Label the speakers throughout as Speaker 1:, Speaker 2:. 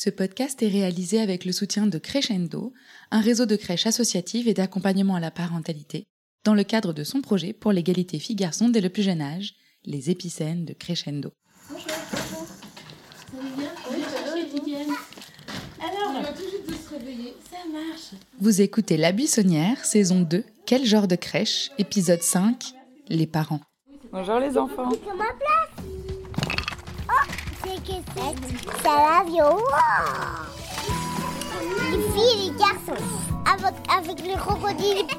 Speaker 1: Ce podcast est réalisé avec le soutien de Crescendo, un réseau de crèches associatives et d'accompagnement à la parentalité, dans le cadre de son projet pour l'égalité filles-garçons dès le plus jeune âge, les épicènes de Crescendo.
Speaker 2: Bonjour, Ça va bien Oui, Alors, on va tout juste de se réveiller. Ça marche.
Speaker 1: Vous écoutez La Buissonnière, saison 2, Quel genre de crèche Épisode 5, Les parents.
Speaker 3: Bonjour les enfants.
Speaker 4: Ça l'avion. Les filles et les garçons. Avec, avec le crocodile.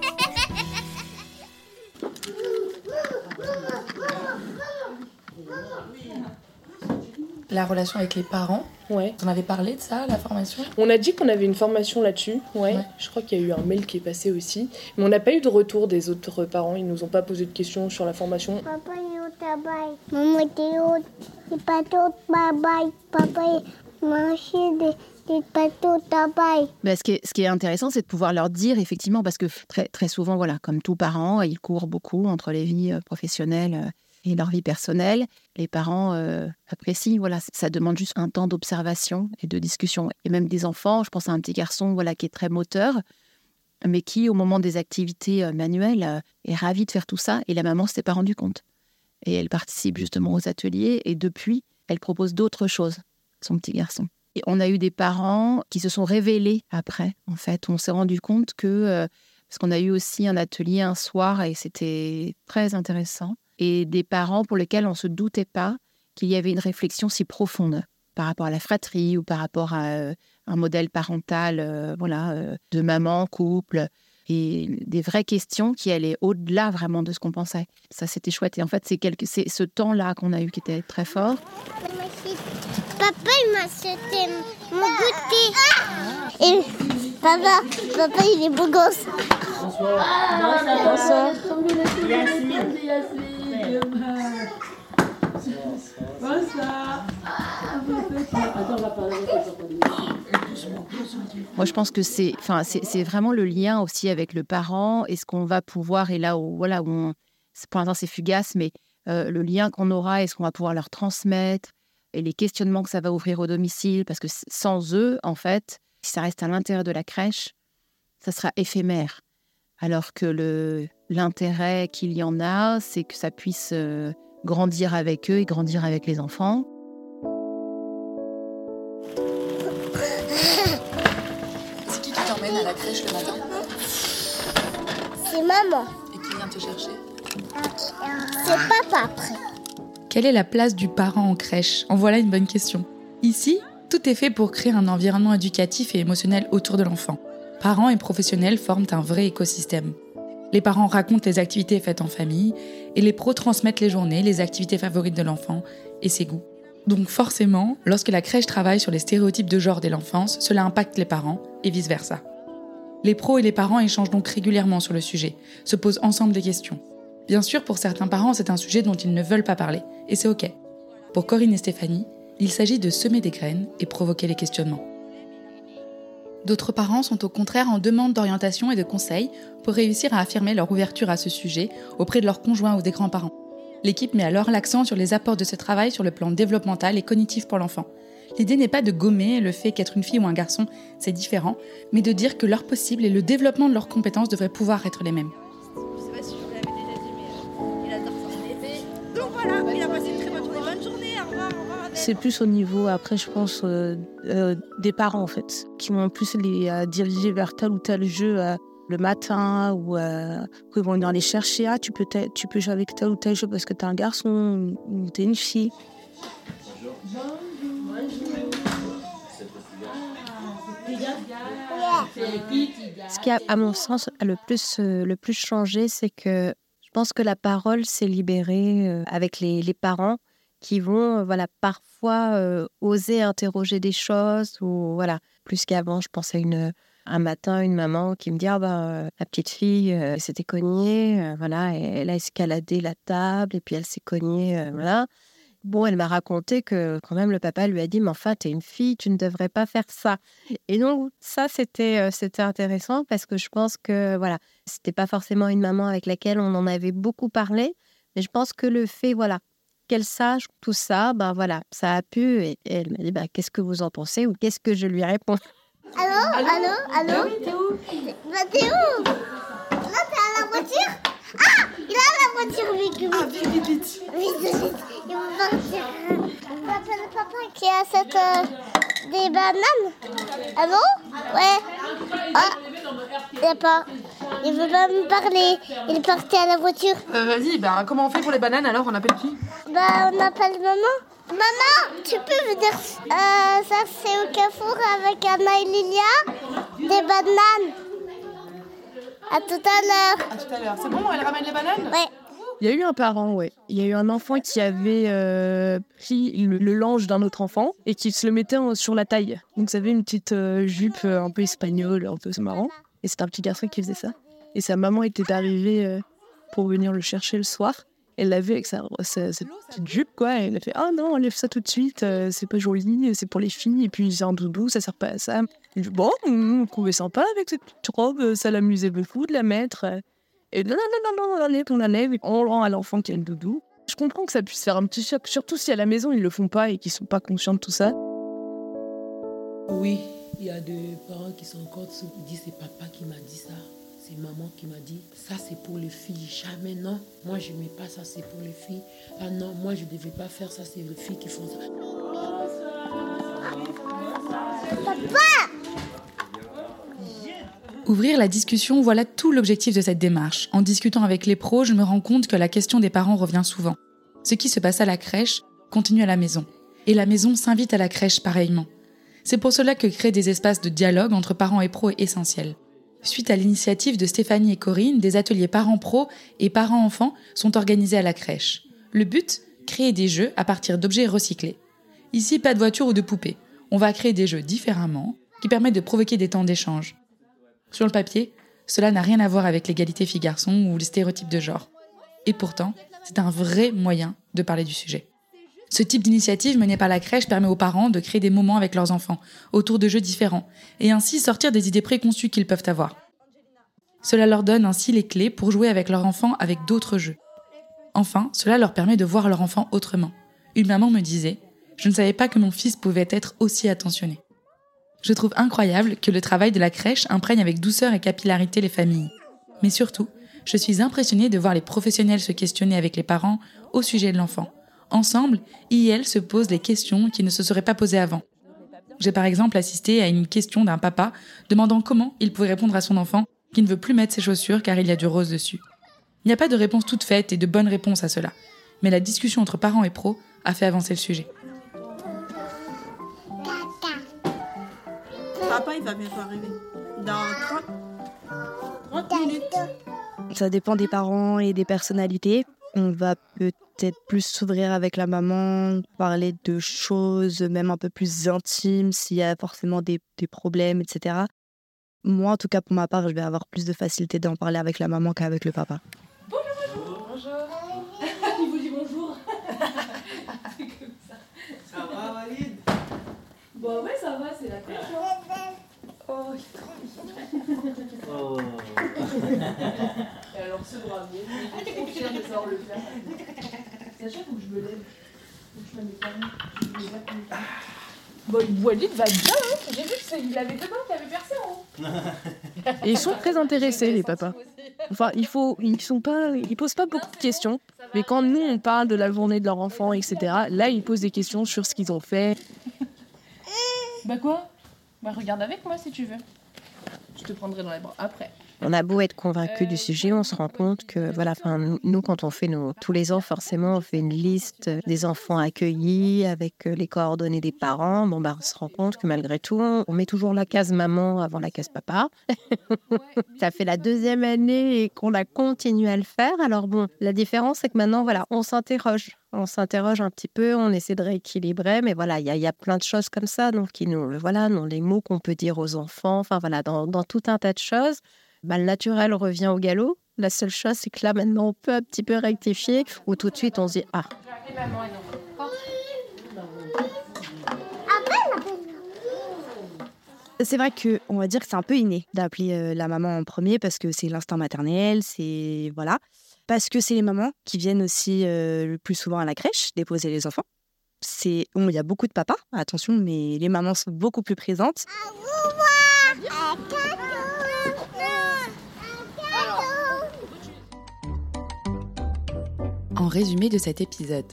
Speaker 1: La relation avec les parents,
Speaker 3: Ouais.
Speaker 1: en avez parlé de ça, la formation?
Speaker 3: On a dit qu'on avait une formation là-dessus. Ouais.
Speaker 1: Ouais.
Speaker 3: Je crois qu'il y a eu un mail qui est passé aussi. Mais on n'a pas eu de retour des autres parents. Ils nous ont pas posé de questions sur la formation.
Speaker 4: Papa est au travail. Maman est pas au travail. Papa mangé des, des au travail.
Speaker 5: Bah, ce, qui est, intéressant, c'est de pouvoir leur dire, effectivement, parce que très, souvent, voilà, comme tout parent, ils courent beaucoup entre les vies euh, professionnelles euh, et leur vie personnelle. Les parents euh, apprécient, voilà, ça demande juste un temps d'observation et de discussion. Et même des enfants, je pense à un petit garçon voilà, qui est très moteur, mais qui, au moment des activités manuelles, est ravi de faire tout ça, et la maman s'était pas rendue compte. Et elle participe justement aux ateliers, et depuis, elle propose d'autres choses, son petit garçon. Et on a eu des parents qui se sont révélés après, en fait. On s'est rendu compte que, euh, parce qu'on a eu aussi un atelier un soir et c'était très intéressant, et des parents pour lesquels on ne se doutait pas qu'il y avait une réflexion si profonde par rapport à la fratrie ou par rapport à euh, un modèle parental, euh, voilà, de maman, couple, et des vraies questions qui allaient au-delà vraiment de ce qu'on pensait. Ça, c'était chouette. Et en fait, c'est quelque- c'est ce temps-là qu'on a eu qui était très fort.
Speaker 4: Papa, il m'a acheté mon goûter. Et papa, papa, il est beau gosse.
Speaker 2: Bonsoir. Bonsoir. Attends, on va parler
Speaker 5: Moi, je pense que c'est, enfin, c'est, vraiment le lien aussi avec le parent et ce qu'on va pouvoir, et là où, voilà, où pour l'instant c'est fugace, mais euh, le lien qu'on aura et ce qu'on va pouvoir leur transmettre et les questionnements que ça va ouvrir au domicile, parce que sans eux, en fait, si ça reste à l'intérieur de la crèche, ça sera éphémère. Alors que le, l'intérêt qu'il y en a, c'est que ça puisse euh, grandir avec eux et grandir avec les enfants.
Speaker 1: T'emmène à la crèche le matin
Speaker 4: C'est maman.
Speaker 1: et qui vient te chercher
Speaker 4: C'est papa après.
Speaker 1: Quelle est la place du parent en crèche? En voilà une bonne question. Ici, tout est fait pour créer un environnement éducatif et émotionnel autour de l'enfant. Parents et professionnels forment un vrai écosystème. Les parents racontent les activités faites en famille et les pros transmettent les journées, les activités favorites de l'enfant et ses goûts. Donc forcément, lorsque la crèche travaille sur les stéréotypes de genre dès l'enfance, cela impacte les parents et vice-versa. Les pros et les parents échangent donc régulièrement sur le sujet, se posent ensemble des questions. Bien sûr, pour certains parents, c'est un sujet dont ils ne veulent pas parler, et c'est ok. Pour Corinne et Stéphanie, il s'agit de semer des graines et provoquer les questionnements. D'autres parents sont au contraire en demande d'orientation et de conseils pour réussir à affirmer leur ouverture à ce sujet auprès de leurs conjoints ou des grands-parents. L'équipe met alors l'accent sur les apports de ce travail sur le plan développemental et cognitif pour l'enfant. L'idée n'est pas de gommer le fait qu'être une fille ou un garçon, c'est différent, mais de dire que leur possible et le développement de leurs compétences devraient pouvoir être les mêmes.
Speaker 6: Je sais pas si je vous l'avais déjà dit, mais il adore ça. Donc voilà, il a passé une très bonne journée. Bonne journée, au revoir, au revoir. Adèle.
Speaker 7: C'est plus au niveau, après, je pense, euh, euh, des parents, en fait, qui vont plus les euh, diriger vers tel ou tel jeu euh, le matin, ou euh, ils vont venir les chercher. Ah, tu peux, tu peux jouer avec tel ou tel jeu parce que t'es un garçon ou t'es une fille. Ce qui a, à mon sens, le plus, euh, le plus changé, c'est que je pense que la parole s'est libérée euh, avec les, parents qui vont, euh, voilà, parfois oser interroger des choses ou voilà. Plus qu'avant, je pense à une un matin une maman qui me dit ah ben la petite fille s'était cognée, voilà, elle a escaladé la table et puis elle s'est cognée, voilà. Bon, elle m'a raconté que quand même le papa lui a dit mais enfin t'es une fille, tu ne devrais pas faire ça. Et donc ça c'était euh, c'était intéressant parce que je pense que voilà c'était pas forcément une maman avec laquelle on en avait beaucoup parlé, mais je pense que le fait voilà
Speaker 5: qu'elle sache tout ça, ben voilà, ça a pu. Et, et elle m'a dit, bah, qu'est-ce que vous en pensez ou qu'est-ce que je lui réponds?
Speaker 4: Allô? Allô? Allô? T'es où? Bah t'es où Là t'es à la voiture Ah Il est à Ah vite vite vite Vite vite Il va partir On appelle papa qui achète euh, des bananes Allô Ouais Ah Il a pas Il veut pas me parler Il est parti à la voiture
Speaker 8: Euh, Vas-y, bah, comment on fait pour les bananes alors On appelle qui?
Speaker 4: Bah on appelle maman. Maman, tu peux me dire euh, ça c'est au Carrefour avec Anna et Lilia. Des bananes. À tout à l'heure.
Speaker 8: À tout à l'heure. C'est bon, elle ramène les bananes?
Speaker 4: Ouais
Speaker 9: Il y a eu un parent, ouais. Il y a eu un enfant qui avait euh, pris le, le linge d'un autre enfant et qui se le mettait sur la taille. Donc, ça avait une petite euh, jupe euh, un peu espagnole, un peu marrant. Et c'était un petit garçon qui faisait ça. Et sa maman était arrivée pour venir le chercher le soir. Elle l'a vu avec sa, petite jupe, quoi. Elle a fait Ah non, enlève ça tout de suite, c'est pas joli, c'est pour les filles. Et puis, c'est un doudou, ça sert pas à ça. Bon, on trouvait sympa avec cette petite robe, ça l'amusait beaucoup de la mettre. Et non, non, non, non, on l'enlève, on l'enlève, et on rend à l'enfant qui a le doudou. Je comprends que ça puisse faire un petit choc, surtout si à la maison ils le font pas et qu'ils sont pas conscients de tout ça.
Speaker 2: Oui, il y a des parents qui sont encore dessous. Ils disent c'est papa qui m'a dit ça. C'est maman qui m'a dit ça c'est pour les filles. Jamais non. Moi je mets pas ça c'est pour les filles. Ah non, moi je devais pas faire ça, c'est les filles qui font ça.
Speaker 1: Ouvrir la discussion, voilà tout l'objectif de cette démarche. En discutant avec les pros, je me rends compte que la question des parents revient souvent. Ce qui se passe à la crèche continue à la maison. Et la maison s'invite à la crèche pareillement. C'est pour cela que créer des espaces de dialogue entre parents et pros est essentiel. Suite à l'initiative de Stéphanie et Corinne, des ateliers parents-pro et parents-enfants sont organisés à la crèche. Le but Créer des jeux à partir d'objets recyclés. Ici, pas de voiture ou de poupée. On va créer des jeux différemment qui permettent de provoquer des temps d'échange. Sur le papier, cela n'a rien à voir avec l'égalité filles-garçons ou les stéréotypes de genre. Et pourtant, c'est un vrai moyen de parler du sujet. Ce type d'initiative menée par la crèche permet aux parents de créer des moments avec leurs enfants, autour de jeux différents, et ainsi sortir des idées préconçues qu'ils peuvent avoir. Cela leur donne ainsi les clés pour jouer avec leur enfant avec d'autres jeux. Enfin, cela leur permet de voir leur enfant autrement. Une maman me disait Je ne savais pas que mon fils pouvait être aussi attentionné. Je trouve incroyable que le travail de la crèche imprègne avec douceur et capillarité les familles. Mais surtout, je suis impressionnée de voir les professionnels se questionner avec les parents au sujet de l'enfant. Ensemble, IL se posent les questions qui ne se seraient pas posées avant. J'ai par exemple assisté à une question d'un papa demandant comment il pouvait répondre à son enfant qui ne veut plus mettre ses chaussures car il y a du rose dessus. Il n'y a pas de réponse toute faite et de bonne réponse à cela, mais la discussion entre parents et pros a fait avancer le sujet.
Speaker 6: Bientôt arriver. Dans 30, 30 minutes.
Speaker 9: Ça dépend des parents et des personnalités. On va peut-être plus s'ouvrir avec la maman, parler de choses même un peu plus intimes s'il y a forcément des, des problèmes, etc. Moi, en tout cas, pour ma part, je vais avoir plus de facilité d'en parler avec la maman qu'avec le papa.
Speaker 2: Il vous dit bonjour.
Speaker 6: Ça va, Walid
Speaker 2: Bon ouais ça va, c'est la crèche.
Speaker 6: Oh.
Speaker 2: Et alors ce bravier, il est trop fier de savoir le faire. Sacha, faut que je me lève. Faut que je me mette pas. Je me lève comme ça.
Speaker 8: Bon, Walid va bien, hein J'ai vu qu'il avait deux mains qui avaient percé en haut.
Speaker 9: Et ils sont très intéressés, les papas. Enfin, il faut, ils sont pas, ils posent pas beaucoup de questions. Mais quand nous on parle de la journée de leur enfant, etc., là ils posent des questions sur ce qu'ils ont fait.
Speaker 8: Bah quoi? Bah regarde avec moi si tu veux. Je te prendrai dans les bras après.
Speaker 5: On a beau être convaincu du sujet, on se rend compte que, voilà, enfin, nous- quand on fait nos, tous les ans, forcément, on fait une liste des enfants accueillis avec euh, les coordonnées des parents. Bon, bah, on se rend compte que malgré tout, on met toujours la case maman avant la case papa. Ça fait la deuxième année et qu'on a continué à le faire. Alors bon, la différence, c'est que maintenant, voilà, on s'interroge. On s'interroge un petit peu, on essaie de rééquilibrer, mais voilà, il y, a- plein de choses comme ça, donc qui nous, voilà, dans les mots qu'on peut dire aux enfants, enfin voilà, dans tout un tas de choses. Bah, le naturel revient au galop. La seule chose, c'est que là, maintenant, on peut un petit peu rectifier, ou tout de suite, on se dit Ah,
Speaker 9: C'est vrai que on va dire que c'est un peu inné d'appeler euh, la maman en premier parce que c'est l'instinct maternel, c'est voilà.
Speaker 10: parce que c'est les mamans qui viennent aussi euh, le plus souvent à la crèche déposer les enfants. C'est il y a beaucoup de papas, attention, mais les mamans sont beaucoup plus présentes.
Speaker 1: En résumé de cet épisode,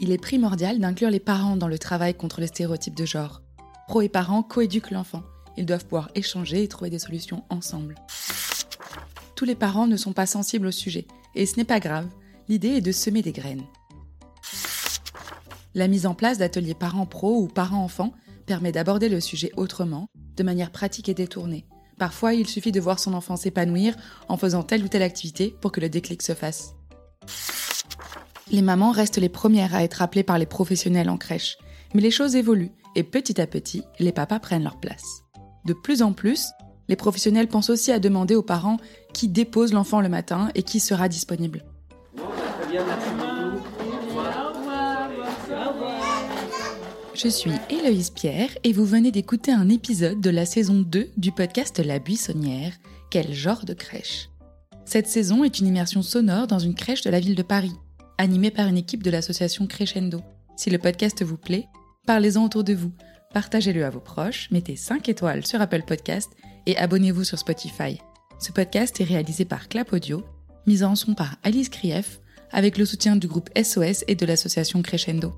Speaker 1: il est primordial d'inclure les parents dans le travail contre les stéréotypes de genre. Pro et parents coéduquent l'enfant. Ils doivent pouvoir échanger et trouver des solutions ensemble. Tous les parents ne sont pas sensibles au sujet, et ce n'est pas grave, l'idée est de semer des graines. La mise en place d'ateliers parents pro ou parents-enfants permet d'aborder le sujet autrement, de manière pratique et détournée. Parfois, il suffit de voir son enfant s'épanouir en faisant telle ou telle activité pour que le déclic se fasse. Les mamans restent les premières à être appelées par les professionnels en crèche, mais les choses évoluent et petit à petit, les papas prennent leur place. De plus en plus, les professionnels pensent aussi à demander aux parents qui dépose l'enfant le matin et qui sera disponible. Je suis Héloïse Pierre et vous venez d'écouter un épisode de la saison 2 du podcast La Buissonnière, Quel genre de crèche Cette saison est une immersion sonore dans une crèche de la ville de Paris, animée par une équipe de l'association Crescendo. Si le podcast vous plaît, parlez-en autour de vous, partagez-le à vos proches, mettez 5 étoiles sur Apple Podcast et abonnez-vous sur Spotify. Ce podcast est réalisé par Clap Audio, mis en son par Alice Krief, avec le soutien du groupe SOS et de l'association Crescendo.